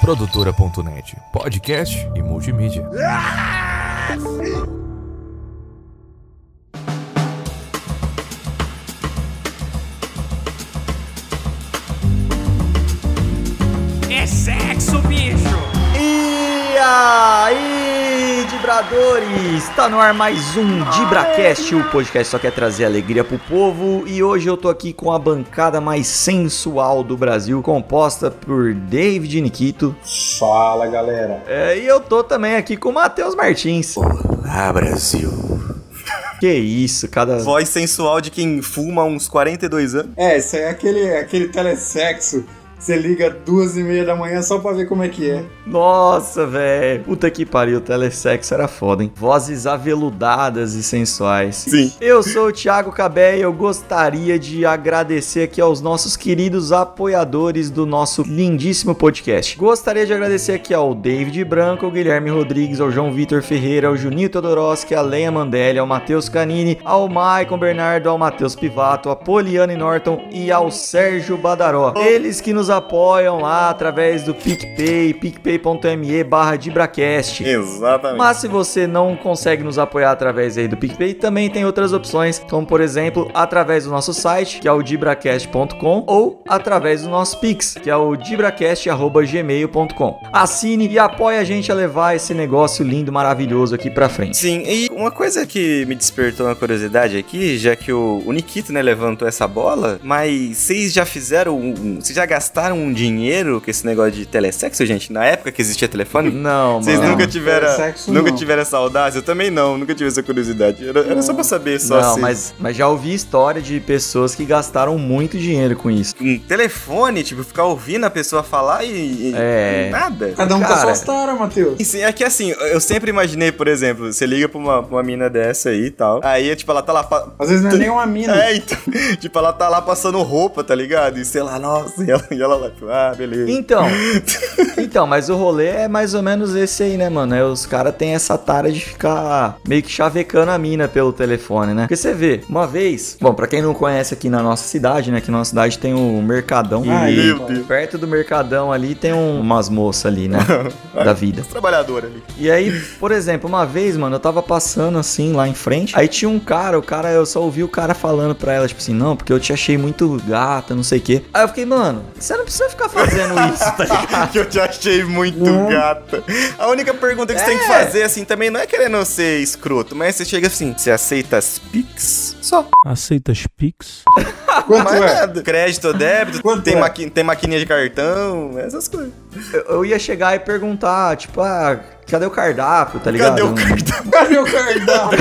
Produtora.net, podcast e multimídia. Aí, Dibradores! Tá no ar mais um Dibracast, o podcast só quer trazer alegria pro povo. E hoje eu tô aqui com a bancada mais sensual do Brasil, composta por David Nikito. Fala galera. É, e eu tô também aqui com o Matheus Martins. Olá, Brasil. Que isso, cada. Voz sensual de quem fuma há uns 42 anos. É, isso aí é aquele, aquele telesexo. Você liga duas e meia da manhã só pra ver como é que é. Nossa, velho. Puta que pariu, o telesexo era foda, hein? Vozes aveludadas e sensuais. Sim. Eu sou o Thiago Cabé e eu gostaria de agradecer aqui aos nossos queridos apoiadores do nosso lindíssimo podcast. Gostaria de agradecer aqui ao David Branco, ao Guilherme Rodrigues, ao João Vitor Ferreira, ao Juninho Todoroski, a Leia Mandelli, ao Matheus Canini, ao Maicon Bernardo, ao Matheus Pivato, a Poliane Norton e ao Sérgio Badaró. Eles que nos apoiam lá através do PicPay, picpay.me barra Dibracast. Exatamente. Mas se você não consegue nos apoiar através aí do PicPay, também tem outras opções, como por exemplo, através do nosso site, que é o dibracast.com, ou através do nosso Pix, que é o dibracast@gmail.com. Assine e apoie a gente a levar esse negócio lindo, maravilhoso aqui pra frente. Sim, e uma coisa que me despertou uma curiosidade aqui, já que o, o Nikito, né, levantou essa bola, mas vocês já fizeram, um, vocês já gastaram um dinheiro com esse negócio de telesexo, gente? Na época que existia telefone? Não, Vocês mano. nunca tiveram, telesexo nunca não. tiveram essa audácia? Eu também não, nunca tive essa curiosidade. Era, era só pra saber, só Não, se... mas, mas já ouvi história de pessoas que gastaram muito dinheiro com isso. Um telefone, tipo, ficar ouvindo a pessoa falar e... e- É. Nada. Cada um com a Cara. sua história, Matheus. Sim, é que assim, eu sempre imaginei, por exemplo, você liga pra uma, pra uma mina dessa aí e tal. Aí, tipo, ela tá lá. pa- Às vezes não é nem uma mina. É, então. Tipo, ela tá lá passando roupa, tá ligado? E sei lá, nossa, e ela, e ela lá, tipo, ah, beleza. Então, então, mas o rolê é mais ou menos esse aí, né, mano? É, os caras têm essa tara de ficar meio que chavecando a mina pelo telefone, né? Porque você vê, uma vez, bom, pra quem não conhece aqui na nossa cidade, né? Que na nossa cidade tem o Mercadão. Ah, e meu Deus. perto do Mercadão ali tem um- umas moças ali, né? da vida. Trabalhadora ali. E aí, por exemplo, uma vez, mano, eu tava passando assim lá em frente. Aí tinha um cara, o cara, eu só ouvi o cara falando pra ela, tipo assim, não, porque eu te achei muito gata, não sei o quê. Aí eu fiquei, mano, você não precisa ficar fazendo isso, tá ligado? que eu te achei muito Não. gata. A única pergunta que você tem que É. fazer, assim, também não é querendo ser escroto, mas você chega assim, você aceita as Pix? Só. Aceitas Pix? Quanto Mais é? nada. Crédito ou débito, Quanto tem, é? maqui tem maquininha de cartão, essas coisas. Eu, eu ia chegar e perguntar, tipo, ah, cadê o cardápio, tá ligado? Cadê o cartão? Cadê o cardápio?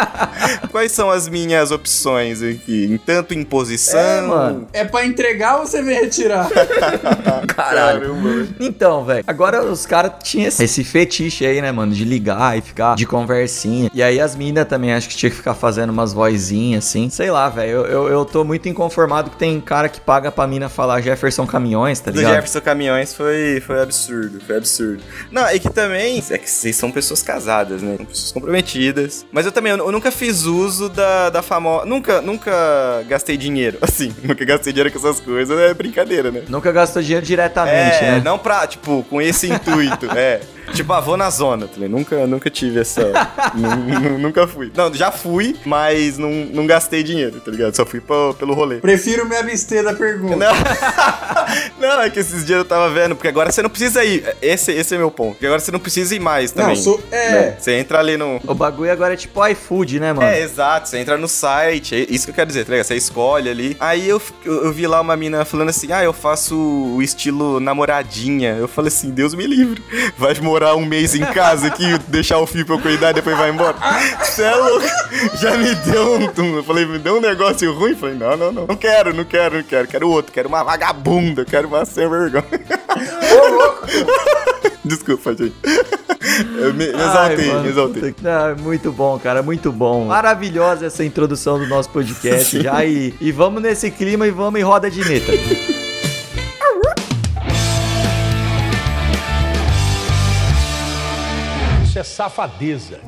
Quais são as minhas opções aqui? Em tanto imposição. É, mano. É pra entregar ou você vem retirar? Caralho. Caramba. Então, velho, agora os caras tinham esse- esse fetiche aí, né, mano, de ligar e ficar de conversinha. E aí as minas também acho que tinha que ficar fazendo umas vozinhas assim. Sei lá, velho, eu, eu, eu tô muito inconformado que tem cara que paga pra mina falar Jefferson Caminhões, tá Do ligado? Jefferson Caminhões foi, foi absurdo, foi absurdo. Não, é que também, é que vocês são pessoas casadas, né? São pessoas comprometidas. Mas eu também, eu, eu nunca fiz uso da, da famosa... Nunca, nunca gastei dinheiro, assim. Nunca gastei dinheiro com essas coisas, é brincadeira, né? Nunca gastou dinheiro diretamente, é, né? não pra, tipo, com esse intuito, é. Tipo, ah, vou na zona, tá? Nunca, nunca tive essa... nu- nu- nunca fui. Não, já fui, mas não, não gastei dinheiro, tá ligado? Só fui pro- pelo rolê. Prefiro me abster da pergunta. Não. não, é que esses dias eu tava vendo, porque agora você não precisa ir. Esse, esse é meu ponto. Porque agora você não precisa ir mais Não, também. sou. É. né? Você entra ali no. O bagulho agora é tipo iFood, né, mano? É, exato, você entra no site, é isso que eu quero dizer, tá ligado? Você escolhe ali. Aí eu, eu, eu vi lá uma mina falando assim: ah, eu faço o estilo namoradinha. Eu falei assim: Deus me livre. Vai morar um mês em casa aqui, deixar o filho pra eu cuidar e depois vai embora. Você é louco. Já me deu um. Eu falei, me deu um negócio ruim. Eu falei, não, não, não. Não quero, não quero, não quero. Quero outro, quero uma vagabunda, quero uma sem vergonha. Desculpa, gente. Eu me, me exaltei, Ai, me exaltei. Ah, muito bom, cara, muito bom. Maravilhosa essa introdução do nosso podcast Sim. já. E, e vamos nesse clima e vamos em roda de neta. Isso é safadeza.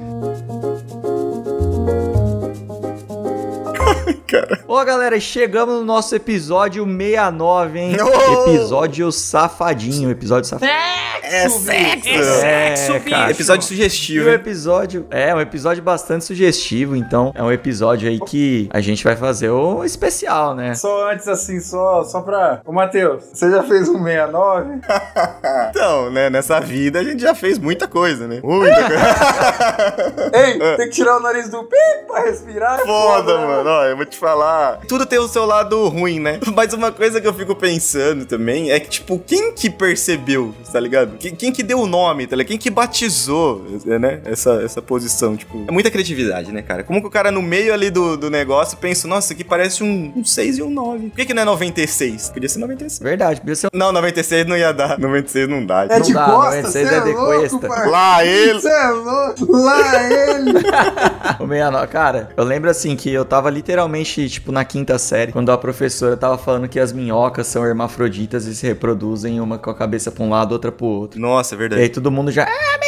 Cara. Ô, galera, chegamos no nosso episódio 69, hein? Oh! Episódio safadinho, episódio safadinho. É sexo. É sexo, É. Episódio E sugestivo. o hein? episódio é um episódio bastante sugestivo, então é um episódio aí que a gente vai fazer um especial, né? Só antes, assim, só, só pra. Ô, Matheus, você já fez um 69? Então, né, nessa vida a gente já fez muita coisa, né? Muita coisa. Ei, tem que tirar o nariz do pi pra respirar. Foda, né? mano. Ó, eu vou te falar. Tudo tem o seu lado ruim, né? Mas uma coisa que eu fico pensando também é que, tipo, quem que percebeu, tá ligado? Quem, quem que deu o nome, tá ligado? Quem que batizou, né? Essa, essa posição, tipo. É muita criatividade, né, cara? Como que o cara no meio ali do, do negócio pensa, nossa, aqui parece um, um 6 e um 9. Por que, que não é 96? Podia ser 96. Verdade, podia ser um Não, 96 não ia dar. 96 não dá. É de dá, costa, 96 você é é de cuesta. Lá ele. Você é louco, lá ele. O 69. Cara, eu lembro assim que eu tava literalmente, tipo, na quinta série, quando a professora tava falando que as minhocas são hermafroditas e se reproduzem uma com a cabeça pra um lado, outra pro outro. Nossa, é E verdade. aí todo mundo já. Ah,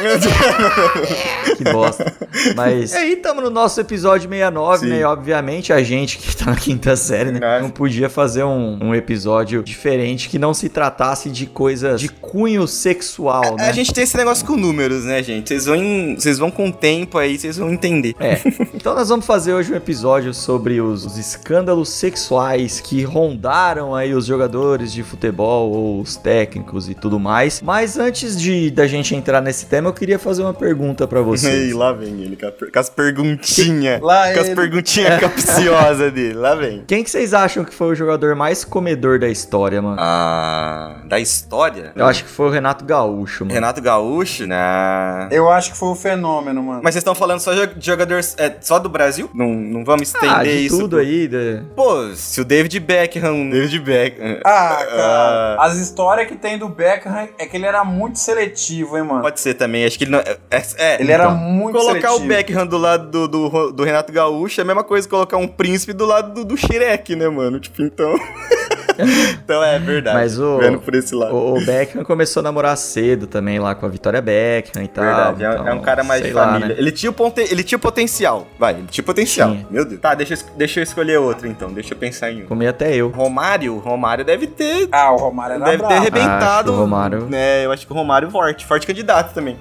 que bosta. Mas. E aí, tamo no nosso episódio 69, Sim. né? E obviamente a gente que tá na quinta série, né? Nossa. Não podia fazer um, um episódio diferente que não se tratasse de coisas de cunho sexual, né? A gente tem esse negócio com números, né, gente? Vocês vão, vocês vão com o tempo aí, vocês vão entender. É. Então nós vamos fazer hoje um episódio sobre os, os escândalos sexuais que rondaram aí os jogadores de futebol ou os técnicos e tudo mais. Mas antes de da gente entrar nesse tema, eu queria fazer uma pergunta pra Ei, vocês. lá vem ele com, as perguntinhas. Lá Com as ele. perguntinhas capciosas dele. Lá vem. Quem que vocês acham que foi o jogador mais comedor da história, mano? Ah, da história? Eu acho que foi o Renato Gaúcho, mano. Renato Gaúcho? Nah. Eu acho que foi o fenômeno, mano. Mas vocês estão falando só de jogadores é, só do Brasil? Não, não vamos estender Ah, de isso. tudo pro- aí. né? Pô, se o David Beckham. David Beckham. Ah, cara, Ah. as histórias que tem do Beckham é que ele era muito seletivo, hein, mano. Pode ser também, acho que ele não. É, é, Ele era então, muito Colocar seletivo. o Beckham do lado do, do, do Renato Gaúcho é a mesma coisa que colocar um príncipe do lado do, do Shrek, né, mano? Tipo, então. então é verdade. Mas o- Vendo por esse lado. O, o Beckham começou a namorar cedo também lá com a Vitória Beckham e tal. Verdade, é, então, é um cara mais de sei lá, família. né? ele, tinha o ponte, ele tinha o potencial. Vai, ele tinha o potencial. Tinha. Meu Deus. Tá, deixa deixa eu escolher outro então. Deixa eu pensar em um. Comi até eu. Romário, Romário deve ter. Ah, o Romário era Deve ter arrebentado. Acho o Romário- É, eu acho que o Romário forte. Forte candidato também.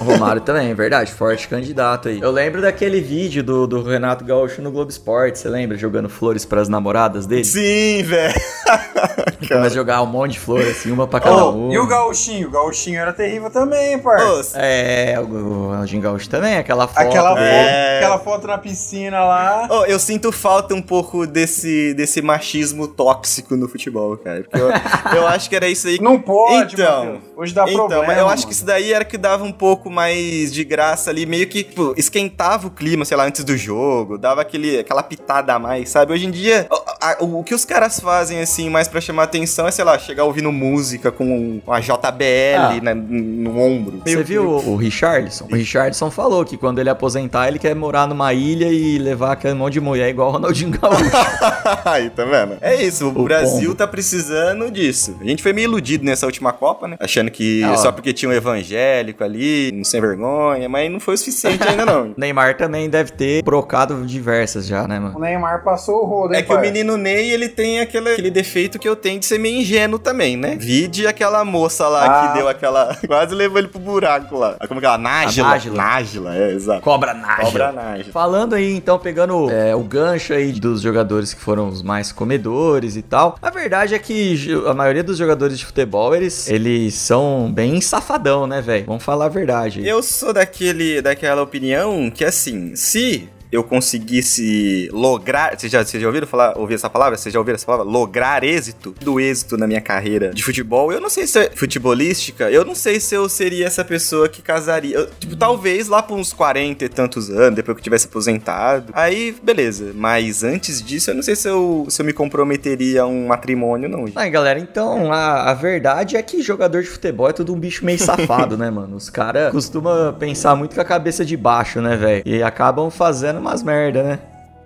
O Romário também, é verdade, forte candidato aí. Eu lembro daquele vídeo do, do Renato Gaúcho no Globo Esporte, você lembra? Jogando flores pras namoradas dele? Sim, velho. Começa a jogar um monte de flores, assim, uma pra cada Oh, um. e o Gauchinho? O Gauchinho era terrível também, parça. É, o, Ronaldinho Gaúcho também, aquela foto. Aquela, É. aquela foto na piscina lá. Ô, eu sinto falta um pouco desse, desse machismo tóxico no futebol, cara. Porque eu, eu acho que era isso aí. que- Não pode, Então. Hoje dá então, problema. mas eu acho mano. que isso daí era que dava um pouco mais de graça ali, meio que tipo, esquentava o clima, sei lá, antes do jogo, dava aquele, aquela pitada a mais, sabe? Hoje em dia, a- o, que os caras fazem, assim, mais pra chamar atenção é, sei lá, chegar ouvindo música com uma JBL Ah. né, no ombro. Você Meio- viu o, o Richardson? O Richardson falou que quando ele aposentar, ele quer morar numa ilha e levar aquele monte de mulher igual o Ronaldinho Gaúcho. Aí, tá vendo? É isso, o, O Brasil pombo. tá precisando disso. A gente foi meio iludido nessa última Copa, né? Achando que Ah, só porque tinha um evangélico ali, um sem vergonha, mas não foi o suficiente ainda não. O Neymar também deve ter brocado diversas já, né, O mano? Neymar passou o rodo, hein, É que o pai? Menino Ney, ele tem aquele, aquele defeito que eu tenho de ser meio ingênuo também, né? Vide aquela moça lá Ah. que deu aquela... Quase levou ele pro buraco lá. Como que ela? Nájila. Nájila. Nájila, é, exato. Cobra Nájila. Cobra Nájila. Falando aí, então, pegando é, o gancho aí dos jogadores que foram os mais comedores e tal. A verdade é que a maioria dos jogadores de futebol, eles, eles são bem safadão, né, velho? Vamos falar a verdade. Eu sou daquele, daquela opinião que, assim, se eu conseguisse lograr. Vocês já, vocês já ouviram falar, ouvir essa palavra? Vocês já ouviram essa palavra? Lograr êxito? Do êxito na minha carreira de futebol. Eu não sei se é futebolística, eu não sei se eu seria essa pessoa que casaria. Eu, tipo, talvez lá por uns 40 e tantos anos, depois que eu tivesse aposentado. Aí, beleza. Mas antes disso, eu não sei se eu, se eu me comprometeria a um matrimônio, não. Aí, galera, então a, a verdade é que jogador de futebol é tudo um bicho meio safado, né, mano? Os caras costumam pensar muito com a cabeça de baixo, né, velho? E acabam fazendo umas merda, né?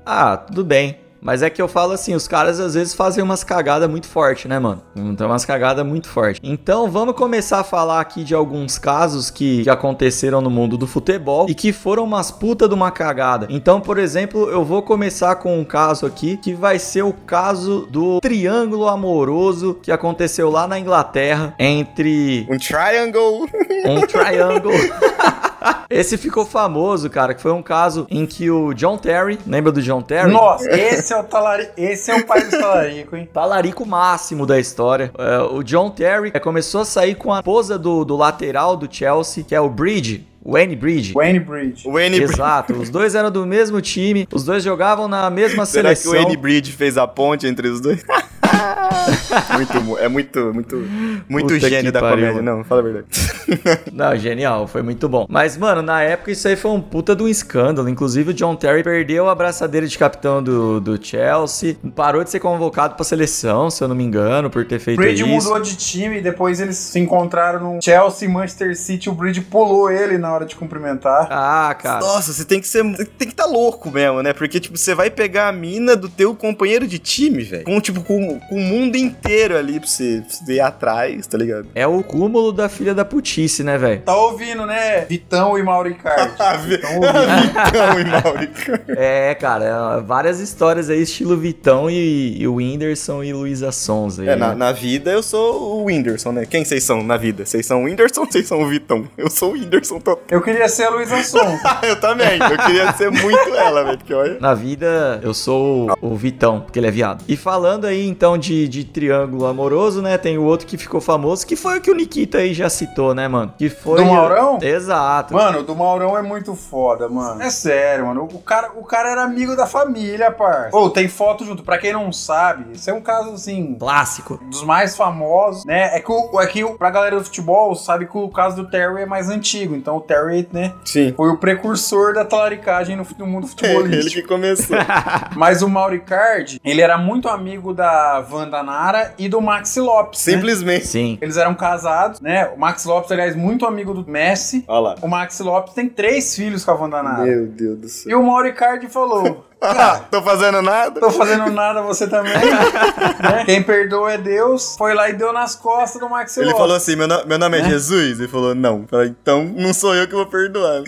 Ah, tudo bem. Mas é que eu falo assim, os caras às vezes fazem umas cagadas muito fortes, né, mano? Então, umas cagadas muito fortes. Então, vamos começar a falar aqui de alguns casos que, que aconteceram no mundo do futebol e que foram umas puta de uma cagada. Então, por exemplo, eu vou começar com um caso aqui que vai ser o caso do triângulo amoroso que aconteceu lá na Inglaterra entre Um triangle. um triângulo. Esse ficou famoso, cara, que foi um caso em que o John Terry, lembra do John Terry? Nossa, esse é o talarico, esse é o pai dos talarico, hein? Talarico máximo da história. É, o John Terry é, começou a sair com a esposa do, do lateral do Chelsea, que é o Bridge. Wayne Bridge. Wayne Bridge. Wayne Bridge. Exato, os dois eram do mesmo time, os dois jogavam na mesma Será que seleção. o Wayne Bridge fez a ponte entre os dois? muito, é muito, muito, muito Puta gênio da pariu, comédia. Não, fala a verdade. Não, genial, foi muito bom. Mas, mano, na época isso aí foi um puta de um escândalo. Inclusive, o John Terry perdeu a abraçadeira de capitão do, do Chelsea, parou de ser convocado pra seleção, se eu não me engano, por ter feito Bridge isso. mudou de time, depois eles se encontraram no Chelsea, Manchester City, o Bridge pulou ele na hora de cumprimentar. Ah, cara. Nossa, você tem que ser. Tem que estar louco mesmo, né? Porque, tipo, você vai pegar a mina do teu companheiro de time, velho. Com, tipo, com o mundo inteiro ali pra você, pra você ir atrás, tá ligado? É o cúmulo da filha da putice, né, velho? Tá ouvindo, né? Vitão e Mauricardi. Ouvindo. Vitão e Maurica. É, cara, é, várias histórias aí, estilo Vitão e, e o Whindersson e Luísa Sons aí. É, na, né? na vida eu sou o Whindersson, né? Quem vocês são na vida? Vocês são o Whindersson ou vocês são o Vitão? Eu sou o Whindersson total. Eu queria ser a Luísa Sonza. eu também. Eu queria ser muito ela, velho. Porque olha. Na vida, eu sou o, o Vitão, porque ele é viado. E falando aí, então, de, de triângulo amoroso, né? Tem o outro que ficou famoso, que foi o que o Nikita aí já citou, né, mano? Que foi... Do Maurão? Exato. Mano, o do Maurão é muito foda, mano. É sério, mano. O cara, o cara era amigo da família, parça. Ou tem foto junto. Pra quem não sabe, isso é um caso, assim, Clássico. dos mais famosos, né? É que, o, é que o- pra galera do futebol sabe que o caso do Terry é mais antigo. Então o Terry, né, Sim. foi o precursor da talaricagem no, no mundo Ele futebolístico. que começou. Mas o Mauricardi, ele era muito amigo da Wanda Nara e do Maxi Lopes. né? Simplesmente. Sim. Eles eram casados, né? O Maxi Lopes, aliás, muito amigo do Messi. Olha lá. O Maxi Lopes tem três filhos com a Wanda Nara. Meu Deus do céu. E o Mauricardi falou: Ah, tô fazendo nada? Tô fazendo nada, você também. né? Quem perdoa é Deus. Foi lá e deu nas costas do Maxi Ele falou assim: meu, no- meu nome é Jesus? Ele falou, não. Eu falei, então não sou eu que vou perdoar.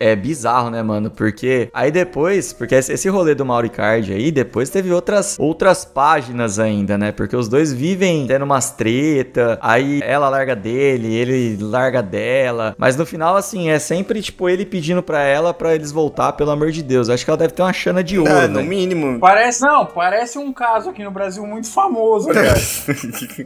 É bizarro, né, mano? Porque aí depois, porque esse rolê do Mauricardi aí, depois teve outras, outras páginas ainda, né? Porque os dois vivem tendo umas treta, aí ela larga dele, ele larga dela. Mas no final, assim, é sempre, tipo, ele pedindo pra ela pra eles voltar, pelo amor de Deus. Acho que ela deve ter uma chana de ouro, Ah, no né? mínimo. Parece, não, parece um caso aqui no Brasil muito famoso, cara.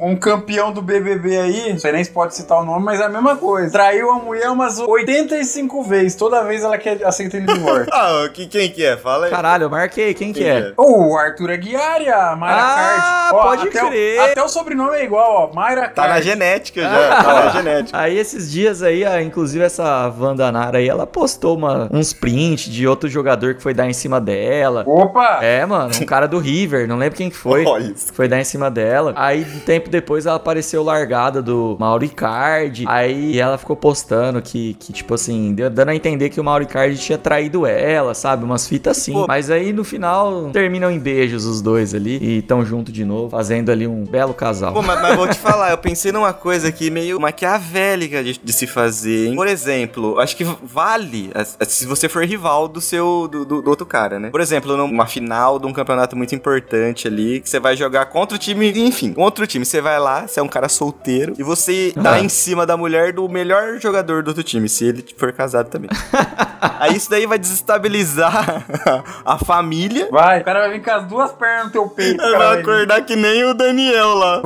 um campeão do BBB aí, não sei nem se pode citar o nome, mas é a mesma coisa. Traiu a mulher umas 85 vezes, toda vez ela quer aceita ele de volta. Ah, que, quem que é? Fala aí. Caralho, eu marquei, quem que Quem é? O Arthur Aguiar e a Mayra Ah, Card. Ó, pode até o- crer. até o sobrenome é igual, ó. Mayra Tá na Card. genética já. Tá na genética. Aí esses dias aí, a- inclusive essa Wanda Nara aí, ela postou uma, uns prints de outro jogador que foi dar em cima dela. Opa! É, mano, um cara do River, não lembro quem que foi. Olha isso. Foi dar em cima dela. Aí, um tempo depois, ela apareceu largada do Mauricardi. Aí ela ficou postando que, que tipo assim, dando a entender que o Mauricardi tinha traído ela, sabe? Umas fitas assim. Pô. Mas aí, no final, terminam em beijos os dois ali. E tão junto de novo, fazendo ali um belo casal. Pô, mas, mas vou te falar, eu pensei numa coisa aqui meio maquiavélica de, de se fazer, hein? Por exemplo, acho que vale se você for rival do seu, do, do- do outro cara, né? Por exemplo, numa final de um campeonato muito importante ali, que você vai jogar contra o time, enfim, contra o time. Você vai lá, você é um cara solteiro, e você dá Ah. em cima da mulher do melhor jogador do outro time, se ele for casado também. Aí isso daí vai desestabilizar a família. Vai, o cara vai vir com as duas pernas no teu peito. Vai acordar que nem o Daniel lá.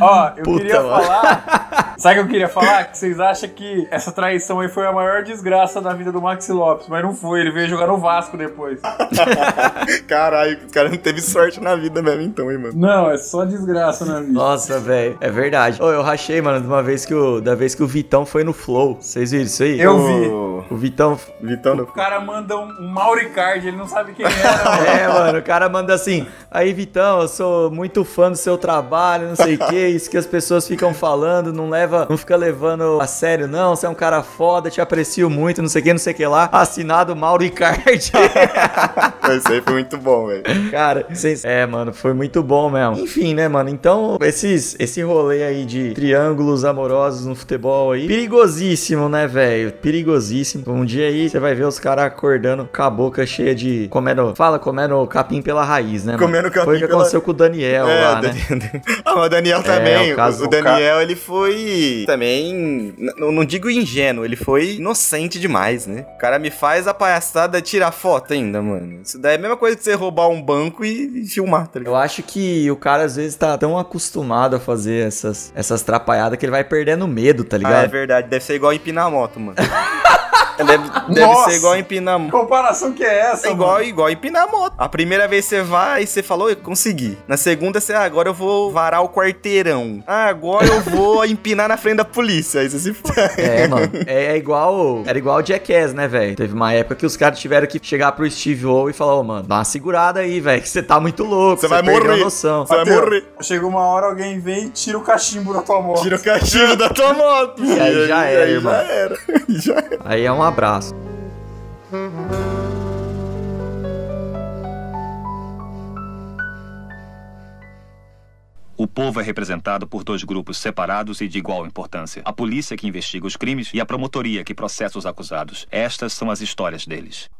Ó, eu Puta, queria mano. falar. Sabe o que eu queria falar? Que vocês acham que essa traição aí foi a maior desgraça da vida do Maxi Lopes, mas não foi, ele veio jogar no Vasco depois. Caralho, o cara não teve sorte na vida mesmo, então, hein, mano. Não, é só desgraça na vida. Nossa, velho, é verdade. Ô, eu rachei, mano, de uma vez que o, da vez que o Vitão foi no Flow. Vocês viram isso aí? Eu vi. O O Vitão. Vitão. O cara manda um, um Mauricard, ele não sabe quem era. mano. É, mano, o cara manda assim. Aí, Vitão, eu sou muito fã do seu trabalho, não sei o que, isso que as pessoas ficam falando, não leva não fica levando a sério, não. Você é um cara foda, te aprecio muito, não sei o que, não sei o que lá. Assinado Mauro Icardi. Isso aí foi muito bom, velho. Cara, vocês... É, mano, foi muito bom mesmo. Enfim, né, mano? Então, esses, esse rolê aí de triângulos amorosos no futebol aí, perigosíssimo, né, velho? Perigosíssimo. Um dia aí você vai ver os caras acordando com a boca cheia de. Comendo. Fala, comendo capim pela raiz, né? mano? Comendo capim Foi o que pela- aconteceu com o Daniel É, lá, o né? Ah, mas o Daniel também. o caso- o, Daniel, ele foi também. Não, não digo ingênuo, ele foi inocente demais, né? O cara me faz a palhaçada tirar foto ainda, mano. Isso daí é a mesma coisa que você roubar um banco e, filmar, tá ligado? Eu acho que o cara às vezes tá tão acostumado a fazer essas, essas trapalhadas que ele vai perdendo medo, tá Ah, é ligado? verdade. Deve ser igual empinar moto, mano. deve deve Nossa! ser igual empinar Que moto. comparação que é essa, É igual, mano? igual empinar moto. A primeira vez você vai e você falou, eu consegui. Na segunda você, ah, agora eu vou varar o quarteirão. Ah, agora eu vou empinar na frente da polícia. Aí você se. É, mano. É, é igual. Era igual o Jackass, né, velho? Teve uma época que os caras tiveram que chegar pro Steve O e falar, ô, mano, dá uma segurada aí, velho, que você tá muito louco. Você vai morrer. noção. Você vai morrer. Chega uma hora, alguém vem e tira o cachimbo da tua moto. Tira o cachimbo da tua moto. E aí já era, irmão. Já era. Já era. Aí é um abraço. O povo é representado por dois grupos separados e de igual importância: a polícia que investiga os crimes e a promotoria que processa os acusados. Estas são as histórias deles.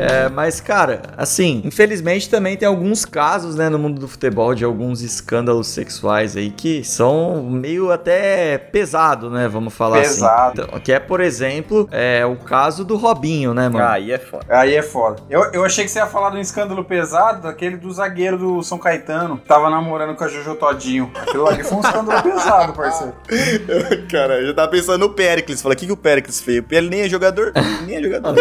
É, mas, cara, assim, infelizmente também tem alguns casos, né, no mundo do futebol de alguns escândalos sexuais aí que são meio até pesado, né, vamos falar Pesado. assim. Então, que é, por exemplo, é o caso do Robinho, né, mano? Aí é foda. Aí é foda. Eu, eu achei que você ia falar de um escândalo pesado, daquele do zagueiro do São Caetano, que tava namorando com a Jojo Todinho. Aquilo ali foi um escândalo pesado, parceiro. Cara, eu já tava pensando no Pericles. Falei, o que, que o Pericles fez? Ele nem é jogador. nem é jogador.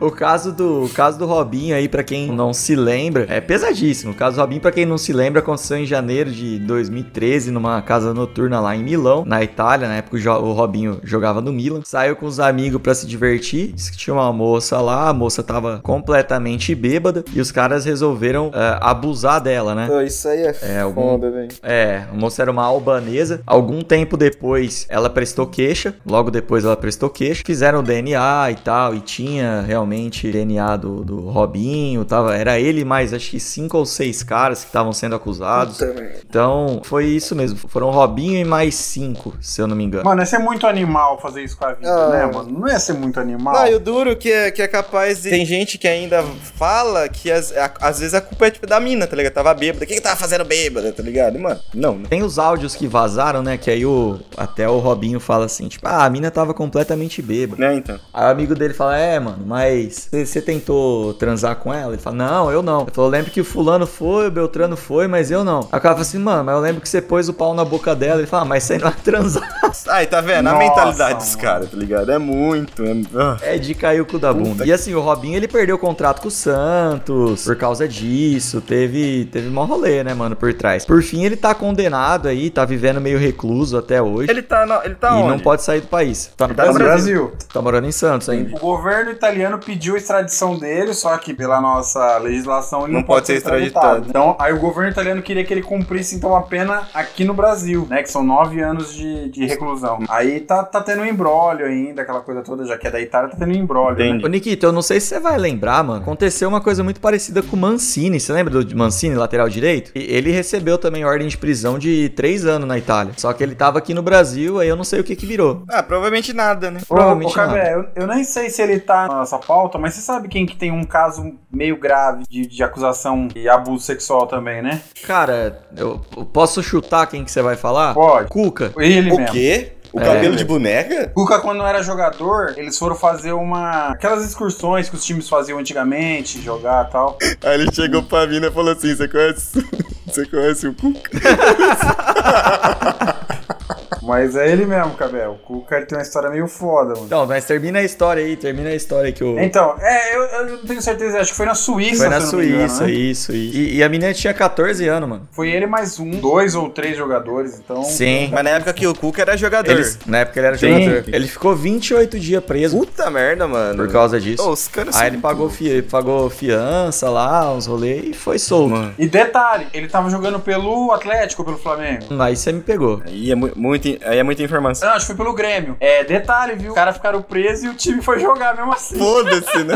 O caso do o caso do Robinho aí, pra quem não se lembra, é pesadíssimo. O caso do Robinho, pra quem não se lembra, aconteceu em janeiro de 2013, numa casa noturna lá em Milão, na Itália. Na época o Robinho jogava no Milan. Saiu com os amigos pra se divertir. Disse que tinha uma moça lá, a moça tava completamente bêbada. E os caras resolveram é, abusar dela, né? Isso aí é, É, algum- velho. É, a moça era uma albanesa. Algum tempo depois ela prestou queixa. Logo depois ela prestou queixa. Fizeram o DNA e tal. E tinha realmente DNA do, do Robinho. Tava, era ele mais acho que cinco ou seis caras que estavam sendo acusados. Então foi isso mesmo. Foram Robinho e mais cinco, se eu não me engano. Mano, ia ser muito animal fazer isso com a vida, Ah. né, mano? Não ia ser muito animal. Ah, e o duro que é, que é capaz de. Tem gente que ainda fala que às, a- às vezes a culpa é tipo da mina, tá ligado? Tava bêbada. O que, que tava fazendo bêbada, tá ligado? Mano, não, né? Tem os áudios que vazaram, né? Que aí o até o Robinho fala assim, tipo, ah, a mina tava completamente bêbada. Né, então. Aí o amigo dele fala: É, mano, mas você- você tentou transar com ela? Ele fala: Não, eu não. Ele falou: Eu lembro que o fulano foi, o Beltrano foi, mas eu não. Aí o cara fala assim: Mano, mas eu lembro que você pôs o pau na boca dela. Ele fala: ah, Mas você não é transar. Aí, tá vendo? a Nossa, mentalidade dos caras, tá ligado? É muito. É... ah. É de cair o cu da bunda. E assim, o Robinho ele perdeu o contrato com o Santos por causa disso. Teve, teve mó rolê, né, mano, por trás. Por fim, ele tá condenado aí, tá vivendo meio recluso até hoje. Ele tá, no- ele tá e onde? não pode sair do país. Tá no Tá no Brasil. Brasil. Tá morando em Santos ainda. O governo italiano pediu a extradição dele, só que pela nossa legislação ele não, Não pode ser extraditado. Então, aí o governo italiano queria que ele cumprisse então a pena aqui no Brasil, né? Que são nove anos de, de reclusão. Aí tá, tá tendo um embrólio ainda, aquela coisa toda, já que é da Itália, tá tendo um embrólio. Né? Ô, Nikito, eu não sei se você vai lembrar, mano. Aconteceu uma coisa muito parecida com o Mancini. Você lembra do Mancini, lateral direito? E ele recebeu também ordem de prisão de três anos na Itália. Só que ele tava aqui no Brasil, aí eu não sei o que que virou. Ah, provavelmente nada, né? Ô, Provavelmente ô Cabé, eu, eu nem sei se ele tá na nossa pauta, mas você sabe quem que tem um caso meio grave de, de acusação de abuso sexual também, né? Cara, eu eu posso chutar quem que você vai falar? Pode. Cuca. Ele O mesmo. quê? O É. cabelo de boneca? Cuca, quando era jogador, eles foram fazer uma. aquelas excursões que os times faziam antigamente, jogar e tal. Aí ele chegou pra mina e falou assim: Você conhece, você conhece o Cuca? Mas é ele mesmo, Cabel. O Cuca tem uma história meio foda, mano. Então, mas termina a história aí, termina a história que o. Então, é, eu, eu não tenho certeza, acho que foi na Suíça. Foi na não me engano, Suíça, né? isso, isso. E, e a menina tinha 14 anos, mano. Foi ele mais um, dois ou três jogadores, então. Sim. Mas na época que o Cuca era jogador. Ele, na época ele era Sim. jogador. Ele ficou 28 dias preso Puta merda, mano. por causa disso. Ô, os caras Aí ele pagou, fi, pagou fiança lá, uns rolês e foi solto. Mano. E detalhe, ele tava jogando pelo Atlético ou pelo Flamengo? Aí você me pegou. Aí é, mu- muito, aí é muita informação. Não, acho que foi pelo Grêmio. É, detalhe, viu? Os caras ficaram presos e o time foi jogar mesmo assim. Foda-se, né?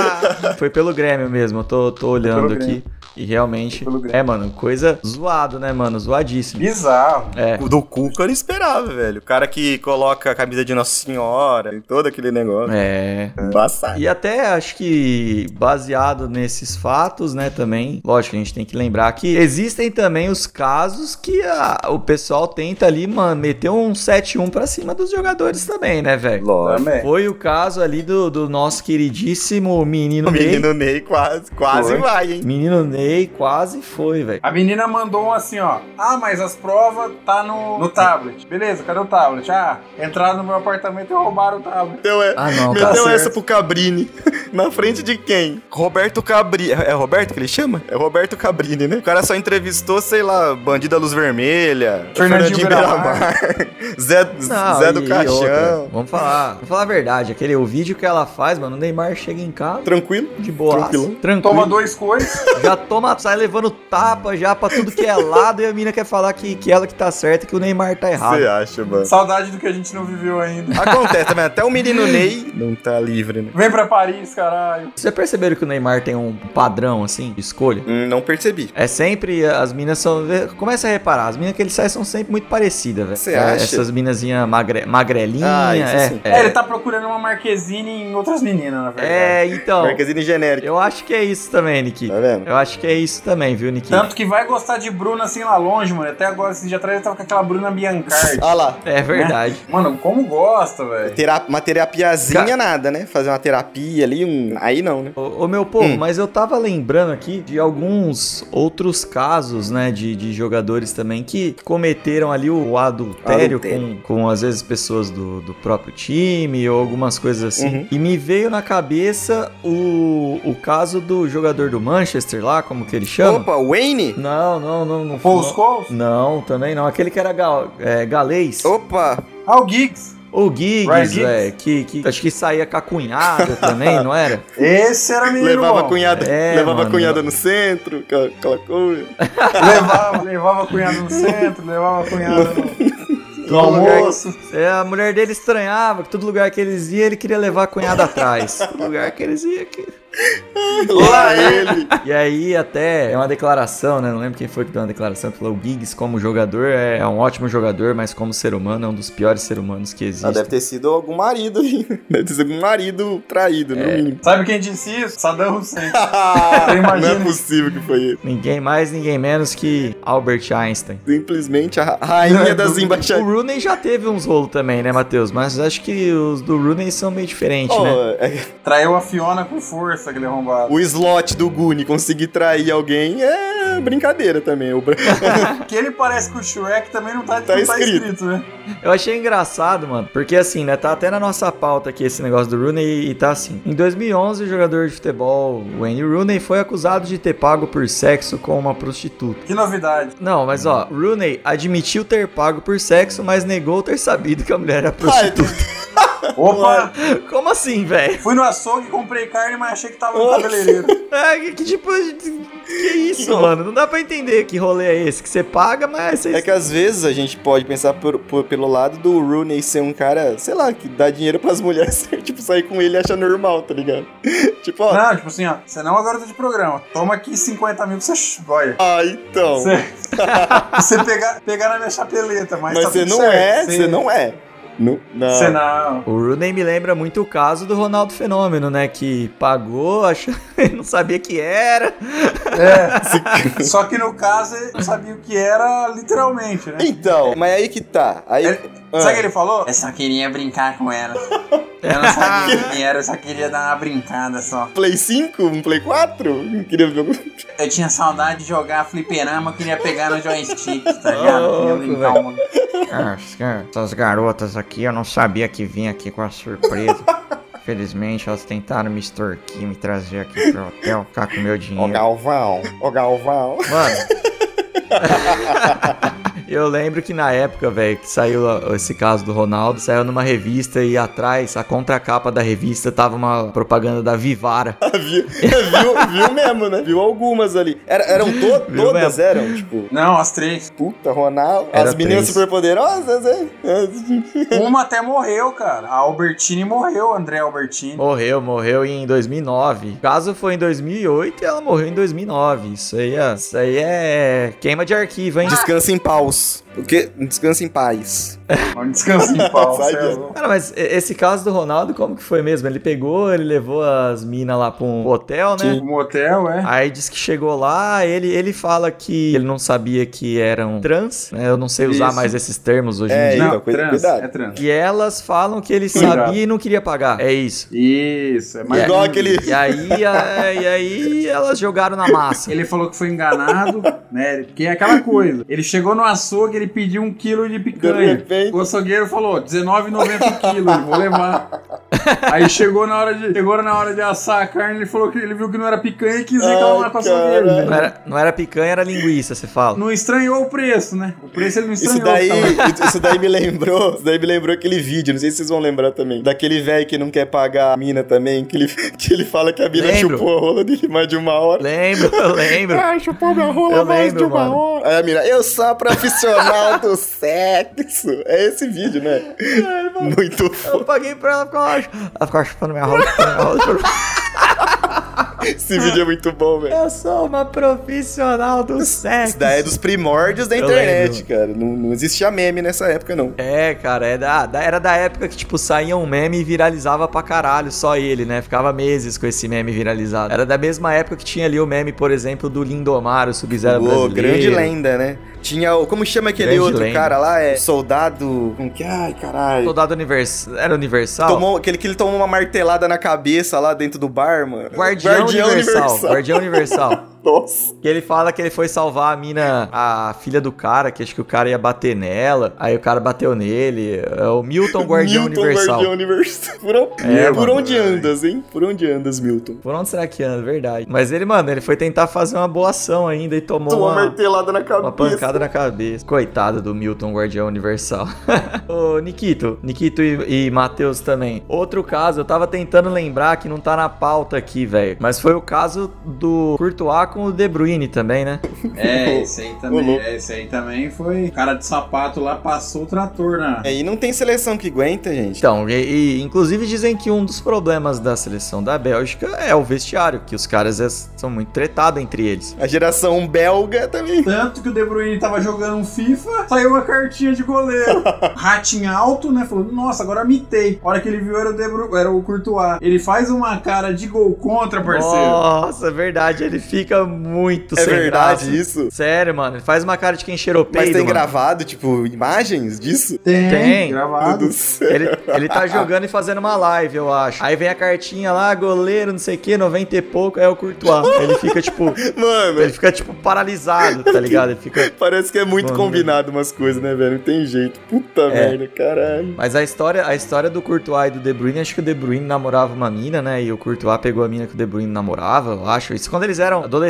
Foi pelo Grêmio mesmo, eu tô, tô olhando aqui. Grêmio. E realmente. É, mano, coisa zoado, né, mano? Zoadíssimo. Bizarro. É. O do Cuca eu não esperava, velho. O cara que coloca a camisa de Nossa Senhora e todo aquele negócio. É. Embaçado. E até acho que baseado nesses fatos, né, também, lógico, a gente tem que lembrar que existem também os casos que a- o pessoal tenta ali, mano, meter um 7-1 pra cima dos jogadores também, né, velho? Lógico. Também. Foi o caso ali do, do nosso queridíssimo menino, O Ney. menino Ney quase, quase Foi. vai, hein? Menino Ney quase foi, velho. A menina mandou um assim, ó. Ah, mas as provas tá no, no tablet. Beleza, cadê o tablet? Ah, entraram no meu apartamento e roubaram o tablet. Meteu, é, Ah, não, meteu tá essa certo. pro Cabrini. Na frente de quem? Roberto Cabrini. É é Roberto que ele chama? É Roberto Cabrini, né? O cara só entrevistou, sei lá, Bandida Luz Vermelha, Fernandinho Beiramar. Zé, Não, Zé do Caixão. outra, Vamos falar, vamos falar a verdade. Aquele o vídeo que ela faz, mano, o Neymar chega em casa Tranquilo? de boa, tranquilo. Toma dois coisas. Já toma, sai levando tapa já pra tudo que é lado e a mina quer falar que, que ela que tá certa e que o Neymar tá errado. Você acha, mano? Saudade do que a gente não viveu ainda. Acontece também, até o menino Ney não tá livre, né? Vem pra Paris, caralho. Você perceberam que o Neymar tem um padrão, assim, de escolha? Hum, não percebi. É sempre, as minas são. Começa a reparar, as minas que ele sai são sempre muito parecidas, velho. Você É, acha? Essas minazinhas magre, magrelinhas. Ah, isso é, sim. é. É, ele tá procurando uma Marquezine em outras meninas, na verdade. É, então. Marquezine genérico. Eu acho que é isso também, Niki. Tá vendo? Eu acho que é isso também, viu, Niki? Tanto que vai gostar de Bruna assim lá longe, mano. Até agora, esse dia atrás, ele tava com aquela Bruna Biancardi. Ah lá. É verdade. Mano, como gosta, velho. Tera uma terapiazinha Ca- nada, né? Fazer uma terapia ali, um... aí não, né? Ô, ô, meu povo, Hum. mas eu tava lembrando aqui de alguns outros casos, né, de, de jogadores também que cometeram ali o adultério, Adultério. Com, com, às vezes, pessoas do, do próprio time ou algumas coisas assim. Uhum. E me veio na cabeça o, o caso do jogador do Manchester lá, como que ele chama? Opa, Wayne? Não, não, não. não Paul Scholes? não, também não. Aquele que era gal, é, galês. Opa! Ah, o Giggs. O Giggs, velho, que, que acho que saía com a cunhada também, não era? Esse era menino Levava a bom. cunhada, É, levava mano. a cunhada no centro, aquela, coisa. Levava, levava a cunhada no centro, levava a cunhada no, no almoço. É, a mulher dele estranhava que todo lugar que eles iam, ele queria levar a cunhada atrás. todo lugar que eles iam. Que... Lá ele! E aí, até é uma declaração, né? Não lembro quem foi que deu uma declaração falou: o Giggs, como jogador, é um ótimo jogador, mas como ser humano, é um dos piores seres humanos que existe. Ah, deve ter sido algum marido aí. Deve ter sido algum marido traído, no mínimo. Sabe quem disse isso? Saddam Hussein. não é possível que foi ele. Ninguém mais, ninguém menos que Albert Einstein. Simplesmente a ra- rainha das O embaixadas. Rooney já teve uns rolos também, né, Matheus? Mas acho que os do Rooney são meio diferentes, né? Oh, é- Traiu a Fiona com força, aquele arrombado. o slot do Goonie conseguir trair alguém é brincadeira também. O Que ele parece com o Shrek também não tá, Tá não tá escrito. escrito, né? Eu achei engraçado, mano, porque assim, né, tá até na nossa pauta aqui esse negócio do Rooney e tá assim. Em 2011, o jogador de futebol Wayne Rooney foi acusado de ter pago por sexo com uma prostituta. Que novidade. Não, mas ó, Rooney admitiu ter pago por sexo, mas negou ter sabido que a mulher era prostituta. Opa! Como assim, velho? Fui no açougue, comprei carne, mas achei que tava no cabeleireiro. É, que, que tipo. Que isso, mano? Não dá pra entender que rolê é esse. Que você paga, mas você. É que às vezes a gente pode pensar por, por- pelo lado do Rooney ser um cara, sei lá, que dá dinheiro pras mulheres, tipo, sair com ele e acha normal, tá ligado? tipo, ó. Não, tipo assim, ó. Você não é uma garota de programa. Toma aqui 50 mil que você. Olha. Ah, então. Você, você pegar, pegar na minha chapeleta, mas, Mas tá você tudo não certo. é, você não é. Não, não. Você não. O Rooney me lembra muito o caso do Ronaldo Fenômeno, né? Que pagou, achou... não sabia que era. É. Só que no caso, ele não sabia o que era literalmente, né? Então, mas aí que tá. Aí, Ele- Sabe o que ele falou? Eu só queria brincar com ela. Eu não sabia quem era, eu só queria dar uma brincada só. Play 5? Um Play 4? Queria ver algum... Eu tinha saudade de jogar fliperama, eu queria pegar no joystick, tá ligado? Eu queria brincar. Ah, essas garotas aqui, eu não sabia que vinha aqui com a surpresa. Felizmente, elas tentaram me extorquir, me trazer aqui pro hotel, ficar com meu Ô dinheiro. Galvão, ô Galvão. Mano. Eu lembro que na época, velho, que saiu esse caso do Ronaldo, saiu numa revista e atrás, a contracapa da revista tava uma propaganda da Vivara. viu, viu, viu mesmo, né? Viu algumas ali. Era- eram to- Viu todas, mesmo. eram, tipo... Não, as três. Puta, Ronaldo. Era As meninas super poderosas, hein? Uma até morreu, cara. A Albertine morreu, André Albertine. Morreu, morreu em 2009. O caso foi em 2008 e ela morreu em 2009. Isso aí é, isso aí é queima de arquivo, hein? Descansa em paus. O quê? Descansa em paz. Um descanso em cê é. Cara, mas esse caso do Ronaldo, como que foi mesmo? Ele pegou, ele levou as minas lá pra um hotel, né? O motel, é. Aí diz que chegou lá, ele, ele fala que ele não sabia que eram trans, né? Eu não sei usar Isso. mais esses termos hoje É, em dia. Não, então, cuida- trans, cuidado. é trans. E elas falam que ele Cuidado. sabia e não queria pagar. É isso. Isso, é mais Igual aquele... E aí, a- e aí elas jogaram na massa. Ele falou que foi enganado, né? Porque é aquela coisa. Ele chegou no açougue, ele pediu um quilo de De picanha. repente. O açougueiro falou, R$19,90 o quilo, vou levar. Aí chegou na hora de, chegou na hora de assar a carne, ele falou que ele viu que não era picanha e quis reclamar açougueiro. caralho. entendeu? Não era, não era picanha, era linguiça, você fala. Não estranhou o preço, né? O preço ele não estranhou. Isso daí, tá? isso daí me lembrou, isso daí me lembrou aquele vídeo, não sei se vocês vão lembrar também, daquele velho que não quer pagar a mina também, que ele, que ele fala que a mina Lembro. chupou a rola dele mais de uma hora. Lembro, eu lembro. Ai, chupou minha rola Eu mais lembro, de uma mano. hora. Aí a mina, eu sou profissional do sexo. É esse vídeo, né? Muito Eu foda. paguei pra ela ficar, ela ficava chupando minha rola, chupando minha rola, chupando... Esse vídeo é muito bom, velho. Eu sou uma profissional do Isso sexo. daí é dos primórdios da internet, cara. Não, não existia meme nessa época, não. É, cara, é da, da- era da época que, tipo, saía um meme e viralizava pra caralho, só ele, né? Ficava meses com esse meme viralizado. Era da mesma época que tinha ali o meme, por exemplo, do Lindomar, o Sub-Zero brasileiro. grande lenda, né? Tinha o. Como chama aquele Grande outro lenda. cara lá? É soldado. Como que. Ai, caralho. Soldado Universal. Era Universal? Tomou, aquele que ele tomou uma martelada na cabeça lá dentro do bar, mano. Guardião, Universal. Guardião Universal. Nossa. Que ele fala que ele foi salvar a mina, a filha do cara, que acho que o cara ia bater nela. Aí o cara bateu nele. É o Milton Guardião Milton Universal. Guardião Universal. Por, É, por mano. onde andas, hein? Por onde andas, Milton? Por onde será que anda? Verdade. Mas ele, mano, ele foi tentar fazer uma boa ação ainda e tomou uma, martelada na cabeça. uma pancada na cabeça. Coitado do Milton Guardião Universal. Ô, Nikito. Nikito e, e Matheus também. Outro caso, eu tava tentando lembrar que não tá na pauta aqui, velho. Mas foi o caso do Courtois com o De Bruyne também, né? É, esse aí também. É, esse aí também foi. Cara de sapato lá passou o trator na. É, e não tem seleção que aguenta, gente. Então, e, e, inclusive dizem que um dos problemas da seleção da Bélgica é o vestiário, que os caras é- são muito tretados entre eles. A geração belga também. Tanto que o De Bruyne tava jogando um FIFA, saiu uma cartinha de goleiro. Ratinho alto, né? Falou, nossa, agora mitei. A hora que ele viu era o, De Bru... era o Courtois. Ele faz uma cara de gol contra, parceiro. Nossa, é verdade, ele fica muito É sem verdade graça. isso? Sério, mano, ele faz uma cara de quem cheirou Mas peido, tem mano. gravado, tipo, imagens disso? Tem, Tem. Gravado. Ele, ele tá jogando e fazendo uma live, eu acho. Aí vem a cartinha lá, goleiro, não sei o que, 90 e pouco, é o Courtois. Ele fica, tipo, Mano, ele fica, tipo, paralisado, tá ligado? Ele fica... parece que é muito Mano, combinado umas coisas, né, velho? Não tem jeito. Puta É. merda, caralho. Mas a história, a história do Courtois e do De Bruyne, acho que o De Bruyne namorava uma mina, né? E o Courtois pegou a mina que o De Bruyne namorava, eu acho. Isso quando eles eram adolescentes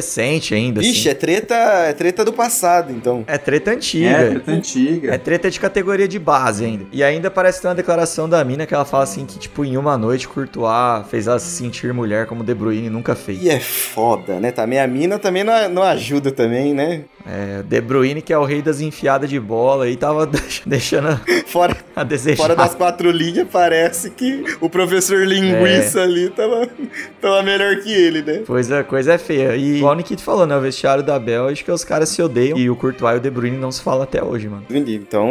ainda, Ixi, assim. é treta, é treta do passado, então. É treta antiga. É, treta antiga. É treta de categoria de base ainda. E ainda parece ter uma declaração da mina que ela fala assim que, tipo, em uma noite, Courtois fez ela se sentir mulher como De Bruyne nunca fez. E é foda, né? Também a mina também não, não ajuda também, né? É, De Bruyne, que é o rei das enfiadas de bola, aí tava deixando Fora, a desejar. fora das quatro linhas, parece que o professor linguiça ali tava, tava melhor que ele, né? Coisa, coisa é feia. E igual o Nikito falou, né? O vestiário da Bélgica, os caras se odeiam. E o Courtois e o De Bruyne não se falam até hoje, mano. Entendi. Então,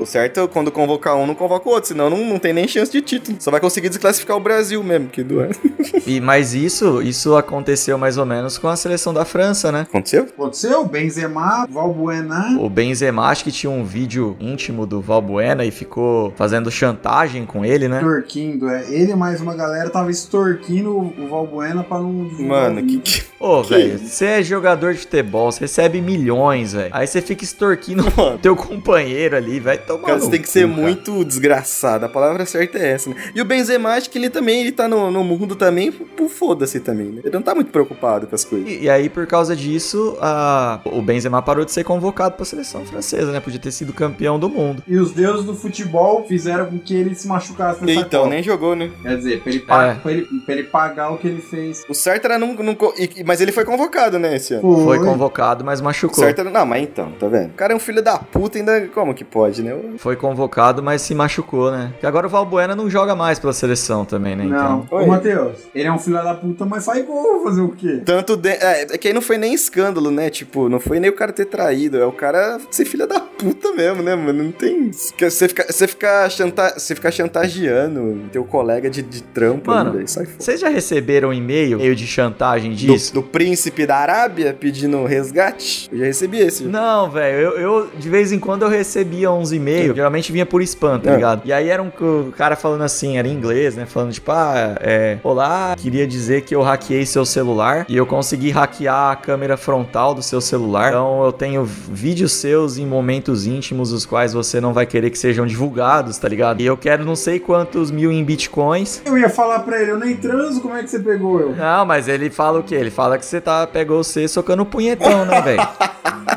o certo é quando convocar um, não convoca o outro, senão não, não tem nem chance de título. Só vai conseguir desclassificar o Brasil mesmo, que doer. E, mas isso, isso aconteceu mais ou menos com a seleção da França, né? Aconteceu? Aconteceu? Benzema Benzema, Valbuena. O Benzema acho que tinha um vídeo íntimo do Valbuena e ficou fazendo chantagem com ele, né? Extorquindo, é. Ele e mais uma galera tava extorquindo o Valbuena pra não. Mano, o que, que... Ô, Que velho, você é jogador de futebol, você recebe milhões, velho. Aí você fica extorquindo Mano. teu companheiro ali, vai tomar Cara, no você tem que cu, ser cara. muito desgraçado. A palavra certa é essa, né? E o Benzema, acho que ele também, ele tá no, no mundo também, por foda-se também, né? Ele não tá muito preocupado com as coisas. E, e aí, por causa disso, a- o Benzema parou de ser convocado pra seleção francesa, né? Podia ter sido campeão do mundo. E os deuses do futebol fizeram com que ele se machucasse nessa Então, Copa. nem jogou, né? Quer dizer, pra ele, pa- É. pra ele- pra ele pagar o que ele fez. O certo era não... não e- mas ele foi convocado, né, esse ano. Foi convocado, mas O machucou. certo era... Não, mas então, tá vendo? O cara é um filho da puta ainda... Como que pode, né? Foi convocado, mas se machucou, né? Porque agora o Valbuena não joga mais pela seleção também, né? Não, Então. Ô Matheus, ele é um filho da puta, mas faz gol, fazer o quê? Tanto... De... É, é que aí não foi nem escândalo, né? Tipo, não foi nem o cara ter traído. É o cara ser filho da puta mesmo, né, mano? Não tem... Você ficar você fica chanta... você fica chantageando teu colega de, de trampo Mano, velho. Sai fora. Vocês já receberam um e-mail meio de chantagem Do, disso? do príncipe da Arábia pedindo resgate? Eu já recebi esse. Não, velho, eu, eu- de vez em quando eu recebia uns e-mails, geralmente vinha por spam, tá É. ligado? E aí era um o cara falando assim, era em inglês, né? Falando tipo, ah, é, olá, queria dizer que eu hackeei seu celular e eu consegui hackear a câmera frontal do seu celular. Então eu tenho vídeos seus em momentos íntimos, os quais você não vai querer que sejam divulgados, tá ligado? E eu quero não sei quantos mil em bitcoins. Eu ia falar pra ele, eu nem transo, como é que você pegou eu? Não, mas ele fala o quê? Ele fala que você tá, pegou você socando punhetão, né, velho?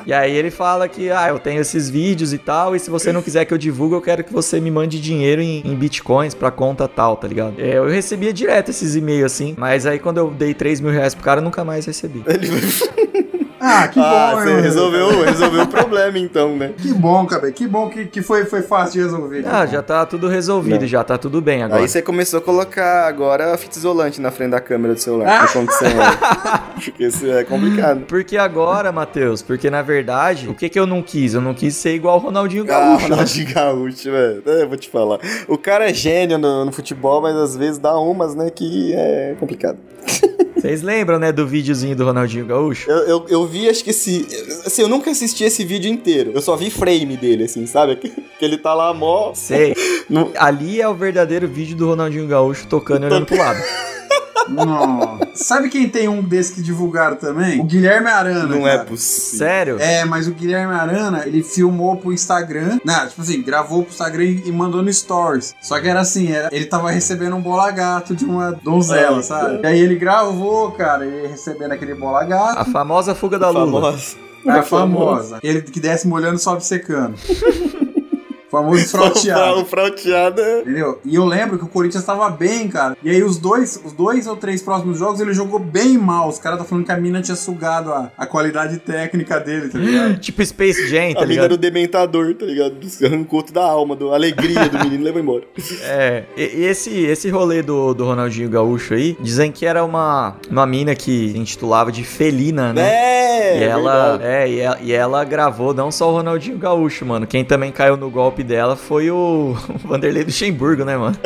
E aí ele fala que, ah, eu tenho esses vídeos e tal, e se você não quiser que eu divulgue, eu quero que você me mande dinheiro em, em bitcoins pra conta tal, tá ligado? É, Eu recebia direto esses e-mails assim, mas aí quando eu dei 3 mil reais pro cara, eu nunca mais recebi. Ele... Ah, que ah, bom, você eu- resolveu, resolveu o problema então, né? Que bom, cara, que bom que, que foi, foi fácil de resolver. que Ah, já tá tudo resolvido, Não. já tá tudo bem agora. Aí você começou a colocar agora a fita isolante na frente da câmera do celular. Ah! Pra acontecer, né? Porque isso é complicado. Porque agora, Matheus, porque na verdade, o que que eu não quis? Eu não quis ser igual o Ronaldinho Ah, Gaúcho. né? Ronaldinho Gaúcho, velho. É, Eu vou te falar. O cara é gênio no, no futebol, mas às vezes dá umas, né, que é complicado. Vocês lembram, né, do videozinho do Ronaldinho Gaúcho? Eu, eu, eu vi, acho que esse. Assim, eu nunca assisti esse vídeo inteiro. Eu só vi frame dele, assim, sabe? Que, que ele tá lá mó. Sei. No- Ali é o verdadeiro vídeo do Ronaldinho Gaúcho tocando e olhando pro lado. Não. Sabe quem tem um desse que divulgaram também? O Guilherme Arana. Não é cara. possível. Sério? É, mas o Guilherme Arana, ele filmou pro Instagram, né? Tipo assim, gravou pro Instagram e mandou no Stories. Só que era assim, era, ele tava recebendo um bola gato de uma donzela, Ah, sabe? E aí ele gravou, cara, ele recebendo aquele bola gato. A famosa fuga da Lula. Famosa. A famosa. Ele que desce molhando, sobe secando. Famoso frauteado. O frauteado é- Entendeu? E eu lembro que o Corinthians tava bem, cara. E aí os dois, os dois ou três próximos jogos ele jogou bem mal. Os caras tá falando que a mina tinha sugado a, a qualidade técnica dele, tá ligado? Tipo Space Jam, tá A mina era ligado? o dementador, tá ligado? Arrancou toda a alma, da alegria do menino e levou embora. É, e, esse, esse rolê do, do Ronaldinho Gaúcho aí, dizem que era uma, uma mina que se intitulava de Felina, né? É, E ela, verdade. é, e ela, e ela gravou não só o Ronaldinho Gaúcho, mano. Quem também caiu no golpe dela foi o Vanderlei Luxemburgo, né, mano?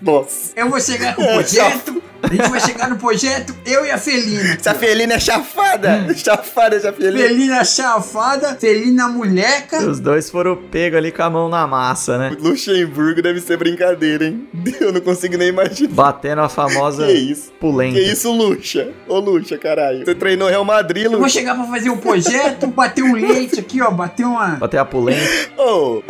Nossa. Eu vou chegar no projeto, a gente vai chegar no projeto, eu e a Felina. Essa felina é chafada! chafada essa felina. Felina chafada, Felina moleca. Os dois foram pegos ali com a mão na massa, né? Luxemburgo deve ser brincadeira, hein? Eu não consigo nem imaginar. Batendo a famosa Que isso? pulenta. Que isso, Luxa? Ô, Luxa, caralho. Você treinou Real Madrid, Eu vou Luxa? chegar pra fazer um projeto, bater um leite aqui, ó, bater uma. Bater a pulenta. Ô,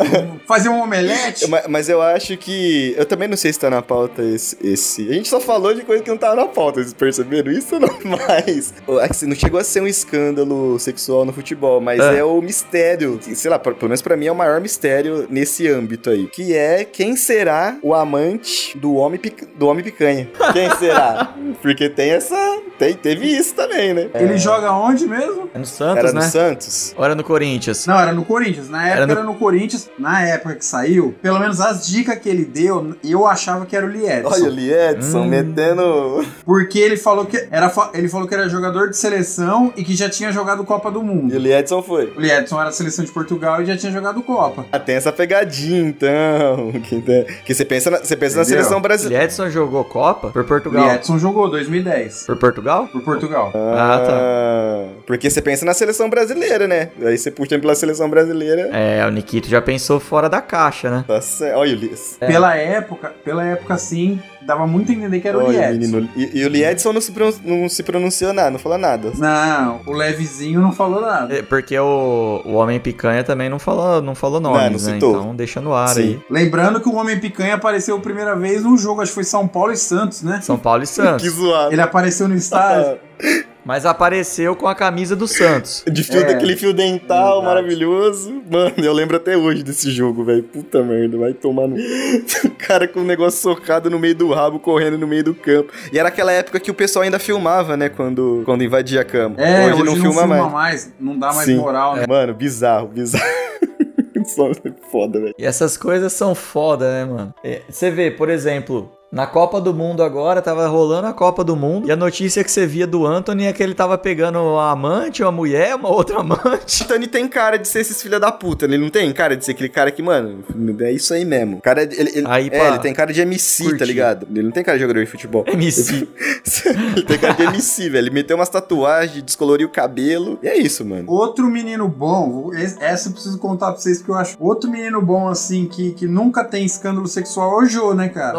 fazer um omelete. ma- mas eu acho que. Eu também não sei se tá na pauta esse, esse. A gente só falou de coisa que não tava na pauta, vocês perceberam isso ou não? Mas. assim, não chegou a ser um escândalo sexual no futebol, mas É. é, o mistério. que, Sei lá, pelo menos pra mim é o maior mistério nesse âmbito aí. Que é quem será o amante do homem, do homem picanha? Quem será? Porque tem essa. Tem, teve isso também, né? Ele joga onde mesmo? É no Santos, Era né? no Santos? Ou era no Corinthians? Não, era no Corinthians. Na época Era era no- no, Corinthians. Na época que saiu, pelo menos as dicas que ele deu, eu achava que era o Liedson. Olha o Liedson Hum. metendo mano. Porque ele falou que era, ele falou que era jogador de seleção e que já tinha jogado Copa do Mundo. E o Edson foi. O Edson era da seleção de Portugal e já tinha jogado Copa. Ah, tem essa pegadinha, então. Que, que você pensa na, você pensa na Entendeu? seleção O brasileira. Edson jogou Copa por O Portugal. Edson jogou 2010 Por Portugal? por Portugal. Ah, tá. Ah, Porque você pensa na seleção brasileira, né? Aí você puxa pela seleção brasileira. É, o Nikito já pensou fora da caixa, né? Tá certo. Olha o Lias. É. Pela época, pela época sim, dava muito a entender que era o Olha, Edson. menino. E, e o Liedson não se, não se pronunciou nada, não falou nada. Não, o Levezinho não falou nada. É, Porque o, o Homem Picanha também não falou, não falou nomes, Não, não né? citou. Então deixa no ar Sim. aí. Lembrando que o Homem Picanha apareceu a primeira vez num jogo, acho que foi São Paulo e Santos, né? São Paulo e Santos. Que zoado. Ele apareceu no estádio. Mas apareceu com a camisa do Santos. De fio, É. daquele fio dental Verdade. maravilhoso. Mano, eu lembro até hoje desse jogo, velho. Puta merda, vai tomar no. o cara com o negócio socado no meio do rabo, correndo no meio do campo. E era aquela época que o pessoal ainda filmava, né? Quando, quando invadia a cama. É, hoje, não filma mais. mais. Não dá mais Sim. moral, né? Mano, bizarro, bizarro. Foda, velho. E essas coisas são foda, né, mano? É, Você vê, por exemplo, na Copa do Mundo agora, tava rolando a Copa do Mundo, e a notícia que você via do Anthony é que ele tava pegando uma amante, uma mulher, uma outra amante. Tani tem cara de ser esses filha da puta, né? Ele não tem cara de ser aquele cara que, mano, é isso aí mesmo. O Cara, ele, ele, Aí, é, pá, ele tem cara de MC, tá curti. ligado? Ele não tem cara de jogador de futebol. MC. ele tem cara de MC, velho. Ele meteu umas tatuagens, descoloriu o cabelo. E é isso, mano. Outro menino bom, esse- essa eu preciso contar pra vocês que eu acho. Outro menino bom, assim, que, que nunca tem escândalo sexual é o Jô, né, cara?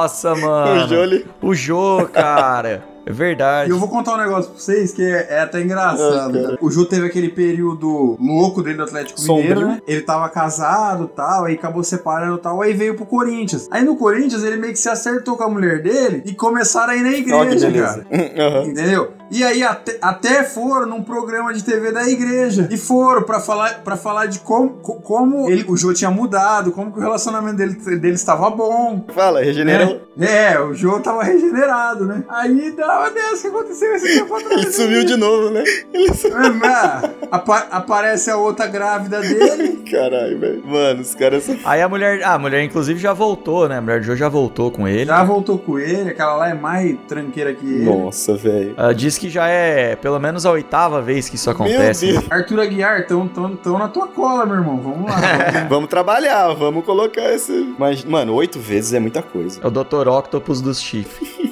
Nossa, O mano. Jolie. O Jô, cara. É E verdade. eu vou contar um negócio pra vocês que é, é até engraçado. Cara. cara. o Jô teve aquele período louco dele do Atlético Mineiro, Sombrio. né? Ele tava casado e tal, aí acabou separando e tal, aí veio pro Corinthians. Aí no Corinthians ele meio que se acertou com a mulher dele e começaram a ir na igreja, beleza. cara. Aham. Entendeu? E aí até, até foram num programa de TV da igreja. E foram pra falar, pra falar de como, co- como ele, o Jô tinha mudado, como que o relacionamento dele, dele estava bom. Fala, regenerou. É, é, o Jô tava regenerado, né? Aí dá uma dessa que aconteceu esse tempo atrás. Ele sumiu de novo, né? Ele sumiu. É, mas apa- aparece a outra grávida dele. Caralho, velho. Mano, os caras são. Aí a mulher, ah, a mulher inclusive já voltou, né? A mulher do Jô já voltou com ele. Já voltou com ele, aquela lá é mais tranqueira que ele. Nossa, velho. Ela diz que já é pelo menos a oitava vez que isso acontece. Meu Deus. Arthur Aguiar, tão, tão, tão na tua cola, meu irmão. Vamos lá. Vamos trabalhar, vamos colocar esse. Mas, mano, oito vezes é muita coisa. É o Dr. Octopus dos chifres.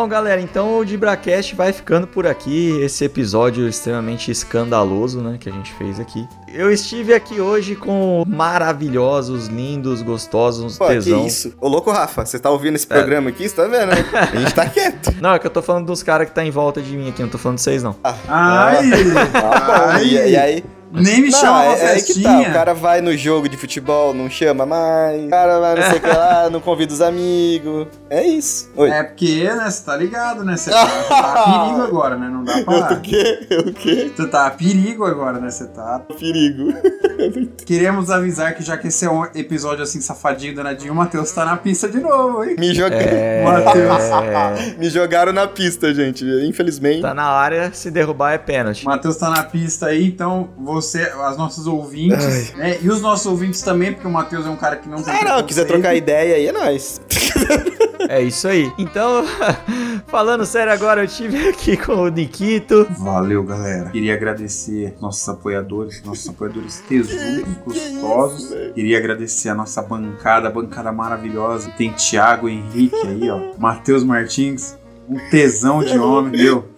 Bom, galera, então o DibraCast vai ficando por aqui. Esse episódio extremamente escandaloso, né, que a gente fez aqui. Eu estive aqui hoje com maravilhosos, lindos, gostosos, Pô, que tesão. isso? Ô, louco Rafa, você tá ouvindo esse É. programa aqui? Você tá vendo, né? A gente tá quieto. Não, é que eu tô falando dos caras que tá em volta de mim aqui, não tô falando de vocês, não. Ai! Tá bom. E, e aí? Nem me Não, chama pra é, é festinha. tá. O cara vai no jogo de futebol, não chama mais. O cara vai não sei o que lá, não convida os amigos. É isso. Oi. É porque, né, você tá ligado, né? Você tá, você tá a perigo agora, né? Não dá Eu pra... o quê? Eu o quê? Você tá a perigo agora, né? Você tá... Perigo. Queremos avisar que já que esse é um episódio assim safadinho, danadinho, o Matheus tá na pista de novo, hein? Me jogaram. É. Matheus. Me jogaram na pista, gente. Infelizmente. Tá na área, se derrubar é pênalti. O Matheus tá na pista aí, então você, as nossas ouvintes, né? E os nossos ouvintes também, porque o Matheus é um cara que não tem Ah, não. Quiser trocar ideia aí, é nóis. É isso aí. Então, falando sério agora, eu tive aqui com o Nikito. Valeu, galera. Queria agradecer nossos apoiadores, nossos apoiadores tesudos, gostosos. Queria agradecer a nossa bancada, a bancada maravilhosa. Tem Thiago Henrique aí, ó. Matheus Martins, um tesão de homem, meu.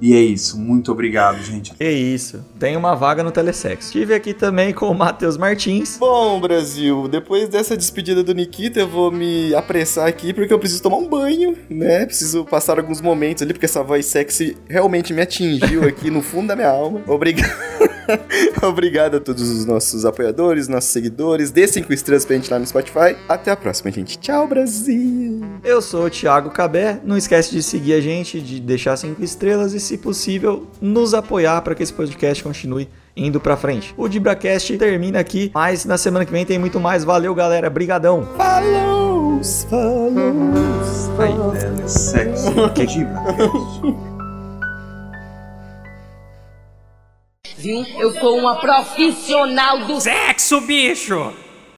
E é isso. Muito obrigado, gente. Que isso, tem uma vaga no Telesexo. Tive aqui também com o Matheus Martins. Bom, Brasil, depois dessa despedida do Nikita, eu vou me apressar aqui porque eu preciso tomar um banho, né? Preciso passar alguns momentos ali, porque essa voz sexy realmente me atingiu aqui no fundo da minha alma. Obrigado. Obrigado a todos os nossos apoiadores, nossos seguidores. Dê cinco estrelas pra gente lá no Spotify. Até a próxima, gente. Tchau, Brasil. Eu sou o Thiago Cabé. Não esquece de seguir a gente, de deixar cinco estrelas e, se possível, nos apoiar para que esse podcast continue indo pra frente. O DibraCast termina aqui, mas na semana que vem tem muito mais. Valeu, galera. Brigadão. Falou, falou. Aí. Sexo. Que viu? Eu sou uma profissional do Sexo, bicho!